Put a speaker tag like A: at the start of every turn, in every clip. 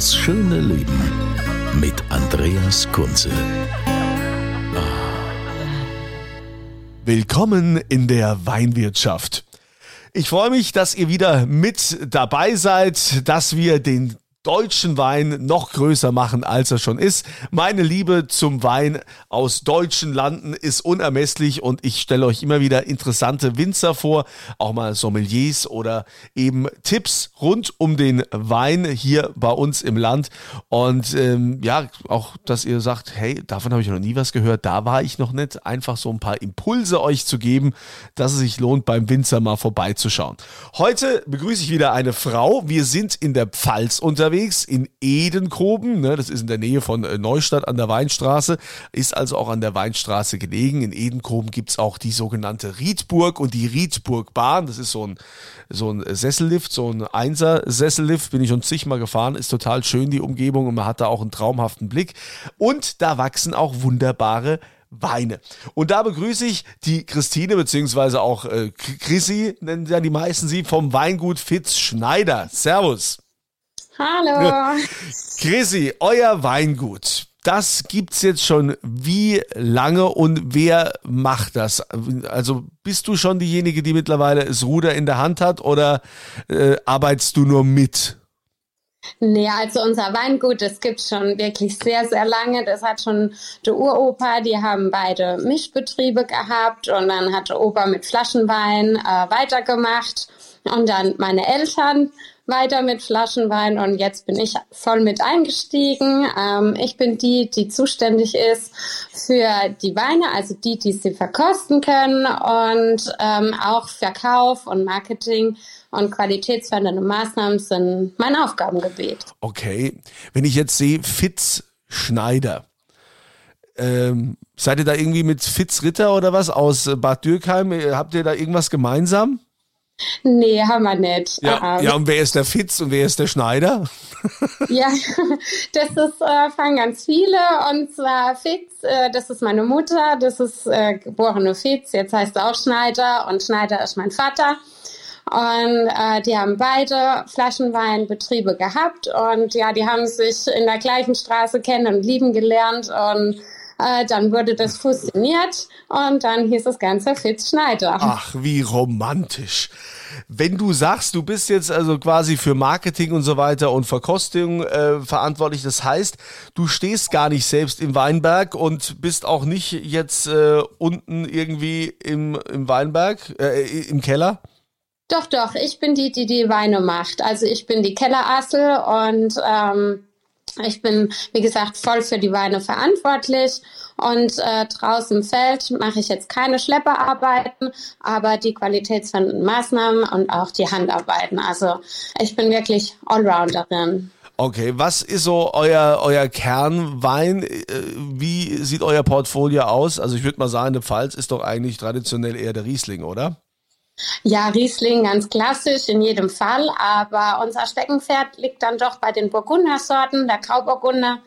A: Das schöne Leben mit Andreas Kunze.
B: Willkommen in der Weinwirtschaft. Ich freue mich, dass ihr wieder mit dabei seid, dass wir den deutschen Wein noch größer machen, als er schon ist. Meine Liebe zum Wein aus deutschen Landen ist unermesslich und ich stelle euch immer wieder interessante Winzer vor, auch mal Sommeliers oder eben Tipps rund um den Wein hier bei uns im Land. Und ähm, ja, auch, dass ihr sagt, hey, davon habe ich noch nie was gehört, da war ich noch nicht. Einfach so ein paar Impulse euch zu geben, dass es sich lohnt, beim Winzer mal vorbeizuschauen. Heute begrüße ich wieder eine Frau. Wir sind in der Pfalz unterwegs unterwegs in Edenkoben. Ne, das ist in der Nähe von äh, Neustadt an der Weinstraße, ist also auch an der Weinstraße gelegen. In Edenkoben gibt es auch die sogenannte Riedburg und die Riedburgbahn. Das ist so ein, so ein Sessellift, so ein Einser-Sessellift. Bin ich schon zigmal gefahren. Ist total schön, die Umgebung. Und man hat da auch einen traumhaften Blick. Und da wachsen auch wunderbare Weine. Und da begrüße ich die Christine, beziehungsweise auch äh, Chrissy, nennen ja die meisten sie, vom Weingut Fitz Schneider. Servus.
C: Hallo.
B: Chrissy, euer Weingut. Das gibt's jetzt schon wie lange und wer macht das? Also bist du schon diejenige, die mittlerweile das Ruder in der Hand hat oder äh, arbeitest du nur mit?
C: Nee, also unser Weingut, das gibt schon wirklich sehr, sehr lange. Das hat schon der Uropa, die haben beide Mischbetriebe gehabt und dann hat der Opa mit Flaschenwein äh, weitergemacht und dann meine Eltern weiter mit Flaschenwein und jetzt bin ich voll mit eingestiegen. Ähm, ich bin die, die zuständig ist für die Weine, also die, die sie verkosten können und ähm, auch Verkauf und Marketing und qualitätsfördernde Maßnahmen sind mein Aufgabengebiet.
B: Okay, wenn ich jetzt sehe, Fitz Schneider. Ähm, seid ihr da irgendwie mit Fitz Ritter oder was aus Bad Dürkheim? Habt ihr da irgendwas gemeinsam?
C: Nee, haben wir nicht.
B: Ja, uh ja, und wer ist der Fitz und wer ist der Schneider?
C: ja, das ist, äh, fangen ganz viele. Und zwar Fitz, äh, das ist meine Mutter, das ist äh, geborene Fitz, jetzt heißt er auch Schneider und Schneider ist mein Vater. Und äh, die haben beide Flaschenweinbetriebe gehabt und ja, die haben sich in der gleichen Straße kennen und lieben gelernt und äh, dann wurde das fusioniert und dann hieß das Ganze Fitz Schneider.
B: Ach, wie romantisch. Wenn du sagst, du bist jetzt also quasi für Marketing und so weiter und Verkostung äh, verantwortlich, das heißt, du stehst gar nicht selbst im Weinberg und bist auch nicht jetzt äh, unten irgendwie im, im Weinberg, äh, im Keller?
C: Doch, doch, ich bin die, die die Weine macht. Also ich bin die Kellerassel und ähm, ich bin, wie gesagt, voll für die Weine verantwortlich und äh, draußen im Feld mache ich jetzt keine Schlepperarbeiten, aber die qualitätsfördernden Maßnahmen und auch die Handarbeiten. Also ich bin wirklich Allrounderin.
B: Okay, was ist so euer, euer Kernwein? Äh, wie sieht euer Portfolio aus? Also ich würde mal sagen, der Pfalz ist doch eigentlich traditionell eher der Riesling, oder?
C: Ja, Riesling ganz klassisch in jedem Fall, aber unser Steckenpferd liegt dann doch bei den Burgundersorten, der Grauburgunder.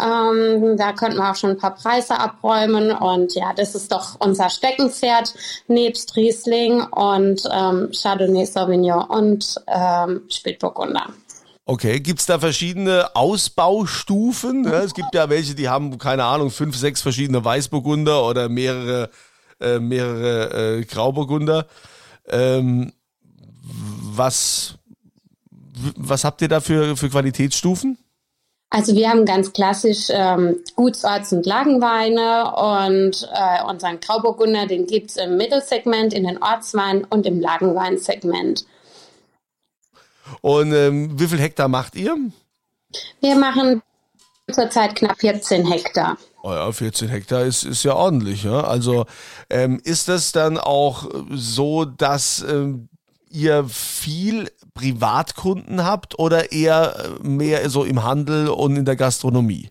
C: Ähm, da könnten wir auch schon ein paar Preise abräumen und ja, das ist doch unser Steckenpferd nebst Riesling und ähm, Chardonnay Sauvignon und ähm, Spätburgunder.
B: Okay, gibt's da verschiedene Ausbaustufen? Ja, es gibt ja welche, die haben, keine Ahnung, fünf, sechs verschiedene Weißburgunder oder mehrere, äh, mehrere äh, Grauburgunder. Ähm, was, was habt ihr da für, für Qualitätsstufen?
C: Also wir haben ganz klassisch ähm, Gutsorts- und Lagenweine und äh, unseren Grauburgunder, den gibt's im Mittelsegment, in den Ortswein und im Lagenweinsegment.
B: Und ähm, wie viel Hektar macht ihr?
C: Wir machen zurzeit knapp 14 Hektar.
B: Oh ja, 14 Hektar ist, ist ja ordentlich. Ja? Also ähm, ist das dann auch so, dass ähm, ihr viel Privatkunden habt oder eher mehr so im Handel und in der Gastronomie?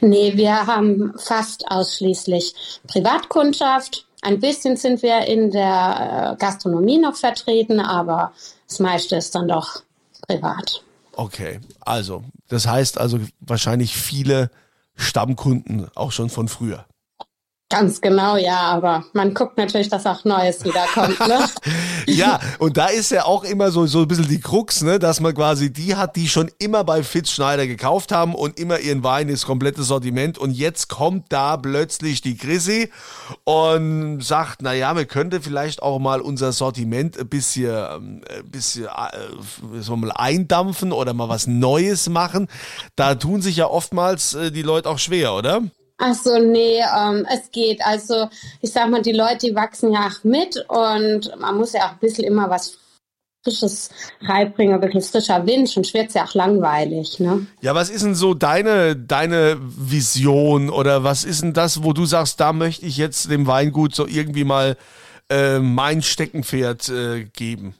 C: Nee, wir haben fast ausschließlich Privatkundschaft. Ein bisschen sind wir in der äh, Gastronomie noch vertreten, aber das meiste ist dann doch privat.
B: Okay, also das heißt also wahrscheinlich viele Stammkunden auch schon von früher.
C: Ganz genau, ja, aber man guckt natürlich, dass auch Neues wiederkommt, ne?
B: ja, und da ist ja auch immer so, so ein bisschen die Krux, ne, dass man quasi die hat, die schon immer bei Fitz Schneider gekauft haben und immer ihren Wein ist komplettes Sortiment und jetzt kommt da plötzlich die Chrissy und sagt, na ja, wir könnte vielleicht auch mal unser Sortiment ein bisschen, ähm, ein bisschen äh, so mal eindampfen oder mal was Neues machen. Da tun sich ja oftmals äh, die Leute auch schwer, oder?
C: Ach so, nee, ähm, es geht. Also ich sag mal, die Leute, die wachsen ja auch mit und man muss ja auch ein bisschen immer was Frisches reinbringen, ein bisschen frischer Wind, sonst wird es ja auch langweilig. Ne?
B: Ja, was ist denn so deine, deine Vision oder was ist denn das, wo du sagst, da möchte ich jetzt dem Weingut so irgendwie mal äh, mein Steckenpferd äh, geben?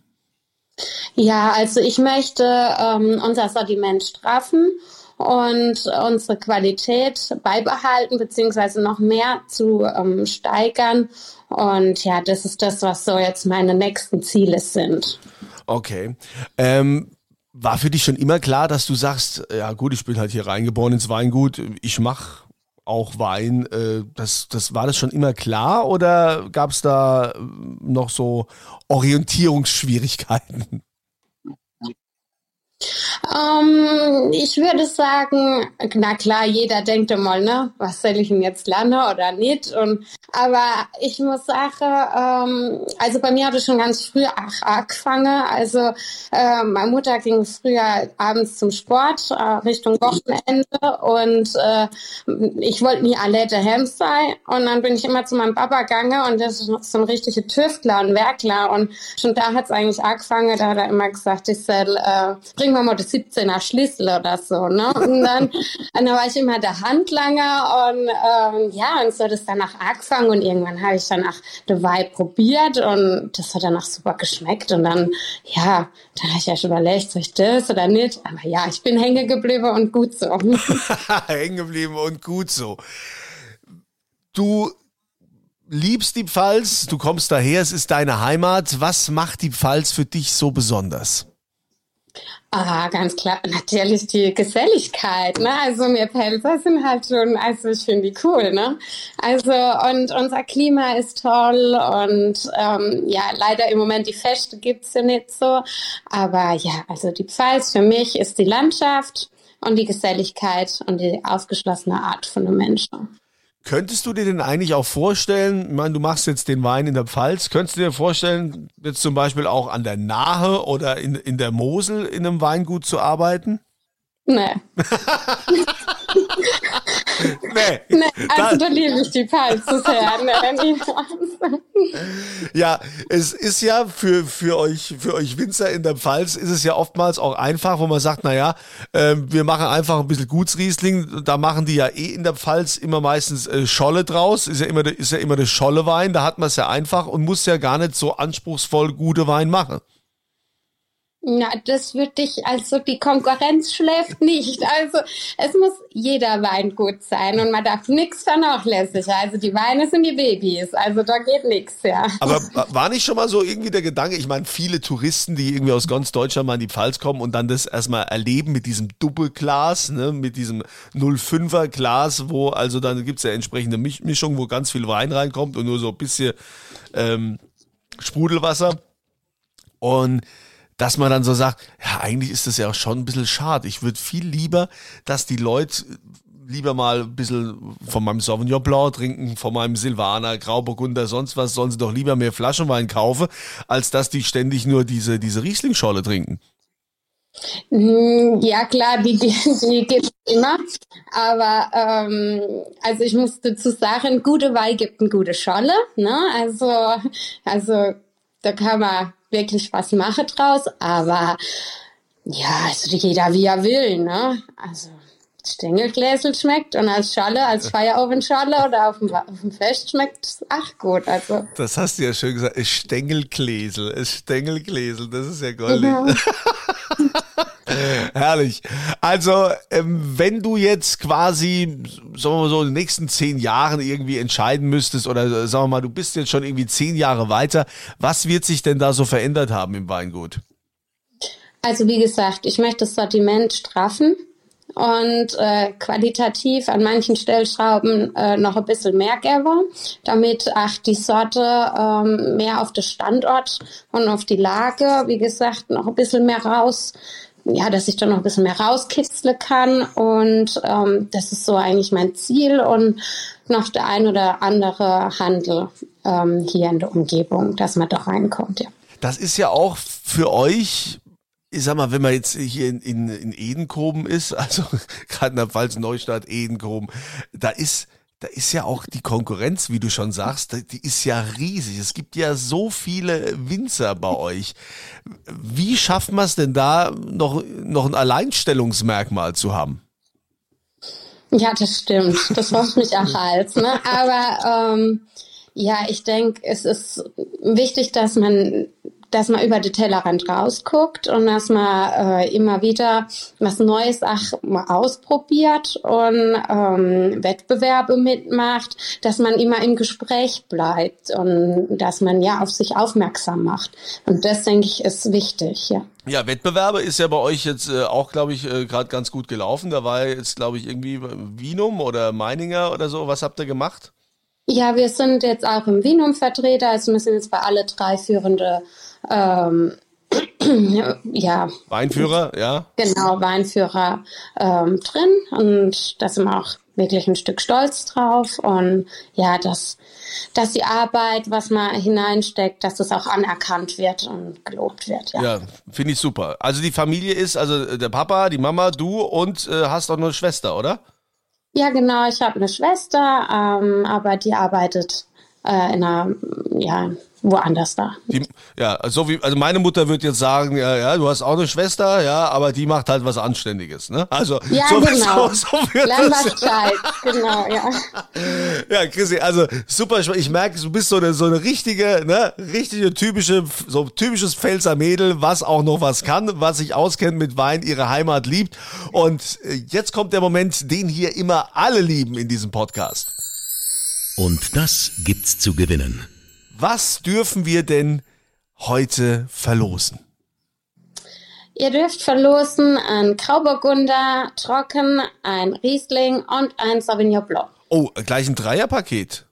C: Ja, also ich möchte ähm, unser Sortiment straffen und unsere Qualität beibehalten beziehungsweise noch mehr zu ähm, steigern. Und ja, das ist das, was so jetzt meine nächsten Ziele sind.
B: Okay. Ähm, war für dich schon immer klar, dass du sagst, ja gut, ich bin halt hier reingeboren ins Weingut, ich mache auch Wein. Äh, das, das war das schon immer klar oder gab es da noch so Orientierungsschwierigkeiten?
C: Ähm, ich würde sagen, na klar, jeder denkt einmal, ne, was soll ich denn jetzt lernen oder nicht? Und, aber ich muss sagen, ähm, also bei mir hat es schon ganz früh angefangen. Also äh, meine Mutter ging früher abends zum Sport äh, Richtung Wochenende und äh, ich wollte nie alle daheim sein. Und dann bin ich immer zu meinem Papa gegangen und das ist so ein richtiger Tüftler und Werkler. Und schon da hat es eigentlich angefangen, da hat er immer gesagt, ich soll, äh, wir mal das 17er Schlüssel oder so, ne? Und dann, dann war ich immer der Handlanger und ähm, ja, und so hat es danach angefangen und irgendwann habe ich dann auch The Vibe probiert und das hat danach super geschmeckt und dann, ja, da habe ich ja schon überlegt, soll ich das oder nicht? Aber ja, ich bin hängen geblieben und gut so.
B: hängen geblieben und gut so. Du liebst die Pfalz, du kommst daher, es ist deine Heimat. Was macht die Pfalz für dich so besonders?
C: Ah, ganz klar, natürlich die Geselligkeit, ne? Also wir Pelzer sind halt schon, also ich finde die cool, ne? Also und unser Klima ist toll und ähm, ja, leider im Moment die Feste gibt's ja nicht so, aber ja, also die Pfalz für mich ist die Landschaft und die Geselligkeit und die aufgeschlossene Art von den Menschen.
B: Könntest du dir denn eigentlich auch vorstellen, ich meine, du machst jetzt den Wein in der Pfalz, könntest du dir vorstellen, jetzt zum Beispiel auch an der Nahe oder in, in der Mosel in einem Weingut zu arbeiten?
C: Nee. nee. nee. Also da liebe ich die Pfalz sehr. Nee,
B: ja, es ist ja für, für euch, für euch Winzer in der Pfalz ist es ja oftmals auch einfach, wo man sagt, naja, äh, wir machen einfach ein bisschen Gutsriesling. Da machen die ja eh in der Pfalz immer meistens äh, Scholle draus. Ist ja immer, ist ja immer der Schollewein. Da hat man es ja einfach und muss ja gar nicht so anspruchsvoll gute Wein machen.
C: Na, das würde ich, also die Konkurrenz schläft nicht. Also es muss jeder Wein gut sein und man darf nichts vernachlässigen. Also die Weine sind die Babys, also da geht nichts, ja.
B: Aber war nicht schon mal so irgendwie der Gedanke, ich meine, viele Touristen, die irgendwie aus ganz Deutschland mal in die Pfalz kommen und dann das erstmal erleben mit diesem Doppelglas, ne, mit diesem 05er Glas, wo also dann gibt's ja entsprechende Mischung, wo ganz viel Wein reinkommt und nur so ein bisschen ähm, Sprudelwasser. Und dass man dann so sagt, ja, eigentlich ist das ja auch schon ein bisschen schade. Ich würde viel lieber, dass die Leute lieber mal ein bisschen von meinem Sauvignon Blanc trinken, von meinem Silvaner, Grauburgunder, sonst was, sollen sie doch lieber mehr Flaschenwein kaufen, als dass die ständig nur diese, diese Rieslingscholle trinken.
C: Hm, ja klar, die, die, die gibt es immer. Aber ähm, also ich muss dazu sagen, gute Wein gibt eine gute Scholle. Ne? Also, also da kann man wirklich was mache draus, aber Ja, also jeder wie er will, ne? Also Stängelgläsel schmeckt und als Schale, als Feierofenschale oder auf dem, auf dem Fest schmeckt es ach gut. Also.
B: Das hast du ja schön gesagt. Es Stängelgläsel, es Stängelgläsel, das ist ja goldig. Mhm. Herrlich. Also, ähm, wenn du jetzt quasi, sagen wir mal so, in den nächsten zehn Jahren irgendwie entscheiden müsstest, oder äh, sagen wir mal, du bist jetzt schon irgendwie zehn Jahre weiter, was wird sich denn da so verändert haben im Weingut?
C: Also, wie gesagt, ich möchte das Sortiment straffen und äh, qualitativ an manchen Stellschrauben äh, noch ein bisschen mehr gäbe, damit auch die Sorte ähm, mehr auf den Standort und auf die Lage, wie gesagt, noch ein bisschen mehr raus ja, dass ich da noch ein bisschen mehr rauskitzle kann. Und ähm, das ist so eigentlich mein Ziel und noch der ein oder andere Handel ähm, hier in der Umgebung, dass man da reinkommt, ja.
B: Das ist ja auch für euch ich sag mal, wenn man jetzt hier in, in, in Edenkoben ist, also gerade in der Pfalz Neustadt, Edenkoben, da ist da ist ja auch die Konkurrenz, wie du schon sagst, die ist ja riesig. Es gibt ja so viele Winzer bei euch. Wie schafft man es denn da, noch, noch ein Alleinstellungsmerkmal zu haben?
C: Ja, das stimmt. Das hofft mich auch als. Ne? Aber ähm, ja, ich denke, es ist wichtig, dass man dass man über den Tellerrand rausguckt und dass man äh, immer wieder was Neues auch mal ausprobiert und ähm, Wettbewerbe mitmacht, dass man immer im Gespräch bleibt und dass man ja auf sich aufmerksam macht. Und das, denke ich, ist wichtig, ja.
B: Ja, Wettbewerbe ist ja bei euch jetzt äh, auch, glaube ich, äh, gerade ganz gut gelaufen. Da war jetzt, glaube ich, irgendwie Wienum oder Meininger oder so. Was habt ihr gemacht?
C: Ja, wir sind jetzt auch im Wienum Vertreter. Also wir sind jetzt bei alle drei führende ähm, ja.
B: Weinführer, ja.
C: Genau, Weinführer ähm, drin und da sind wir auch wirklich ein Stück stolz drauf und ja, dass, dass die Arbeit, was man hineinsteckt, dass das auch anerkannt wird und gelobt wird. Ja,
B: ja finde ich super. Also die Familie ist, also der Papa, die Mama, du und äh, hast auch eine Schwester, oder?
C: Ja, genau, ich habe eine Schwester, ähm, aber die arbeitet äh, in einer, ja, woanders da.
B: Die, ja, so wie, also meine Mutter wird jetzt sagen, ja, ja, du hast auch eine Schwester, ja, aber die macht halt was Anständiges, ne? Also,
C: ja, so, genau. So, so wird Lern was genau, ja.
B: Ja, Chrissy, also super, ich merke, du bist so eine, so eine richtige, ne, richtige typische, so typisches Pfälzer Mädel, was auch noch was kann, was sich auskennt mit Wein, ihre Heimat liebt. Und äh, jetzt kommt der Moment, den hier immer alle lieben in diesem Podcast.
A: Und das gibt's zu gewinnen.
B: Was dürfen wir denn heute verlosen?
C: Ihr dürft verlosen ein Grauburgunder, Trocken, ein Riesling und ein Sauvignon Blanc.
B: Oh, gleich ein Dreierpaket.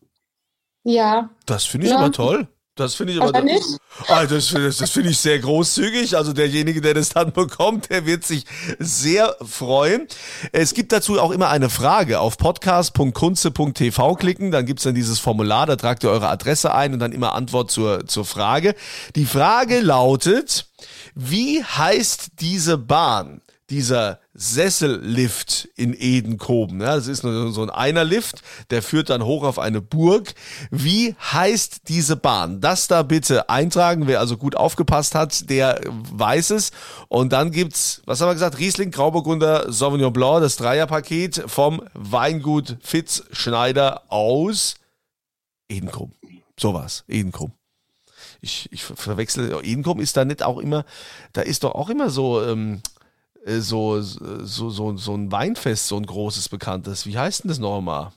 C: Ja.
B: Das finde ich ja. aber toll. Das finde ich aber, aber nicht. Ah, das, das, das finde ich sehr großzügig. Also derjenige, der das dann bekommt, der wird sich sehr freuen. Es gibt dazu auch immer eine Frage. Auf podcast.kunze.tv klicken, dann gibt's dann dieses Formular, da tragt ihr eure Adresse ein und dann immer Antwort zur, zur Frage. Die Frage lautet, wie heißt diese Bahn? dieser Sessellift in Edenkoben. Ja, das ist so ein Einerlift, der führt dann hoch auf eine Burg. Wie heißt diese Bahn? Das da bitte eintragen. Wer also gut aufgepasst hat, der weiß es. Und dann gibt's, was haben wir gesagt? Riesling, Grauburgunder, Sauvignon Blanc, das Dreierpaket vom Weingut Fitz Schneider aus Edenkoben. So was, Edenkoben ich, ich verwechsel, Edenkoben ist da nicht auch immer, da ist doch auch immer so, ähm, äh, so, so, so, so ein Weinfest, so ein großes bekanntes. Wie heißt denn das nochmal?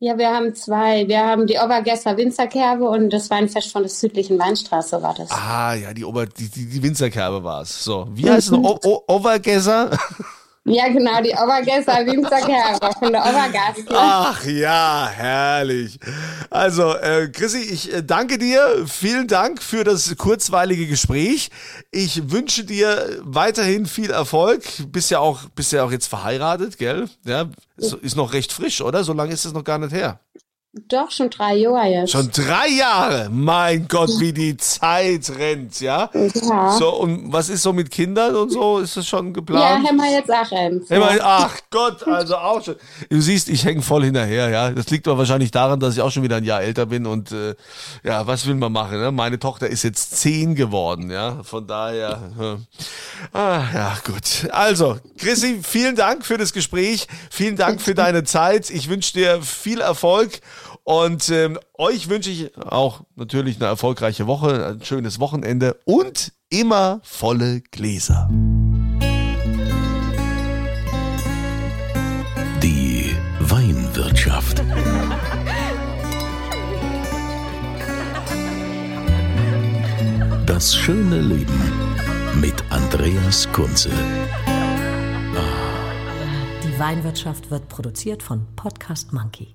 C: Ja, wir haben zwei. Wir haben die Obergesser Winzerkerbe und das Weinfest von der südlichen Weinstraße war das.
B: Ah, ja, die, Ober, die, die, die Winzerkerbe war es. So, wie heißt es? O Obergesser?
C: Ja, genau, die Obergässer Winzerkerber von der Obergastler.
B: Ach ja, herrlich. Also, äh, Chrissy, ich äh, danke dir. Vielen Dank für das kurzweilige Gespräch. Ich wünsche dir weiterhin viel Erfolg. Bist ja auch, bist ja auch jetzt verheiratet, gell? Ja, ist noch recht frisch, oder? So lange ist es noch gar nicht her.
C: Doch, schon drei Jahre jetzt.
B: Schon drei Jahre. Mein Gott, wie die Zeit rennt, ja?
C: Ja.
B: So, und was ist so mit Kindern und so? Ist das schon
C: Ja,
B: geplant?
C: haben wir jetzt auch eins. Ja.
B: ach Gott, also auch schon. Du siehst, ich hänge voll hinterher, ja. Das liegt aber wahrscheinlich daran, dass ich auch schon wieder ein Jahr älter bin und äh, ja, was will man machen? Ne? Meine Tochter ist jetzt zehn geworden, ja. Von daher, äh, ah, ja, gut. Also, Chrissy, vielen Dank für das Gespräch. Vielen Dank für deine Zeit. Ich wünsche dir viel Erfolg. Und ähm, euch wünsche ich auch natürlich eine erfolgreiche Woche, ein schönes Wochenende und immer volle Gläser.
A: Die Weinwirtschaft. Das schöne Leben mit Andreas Kunze.
D: Die Weinwirtschaft wird produziert von Podcast Monkey.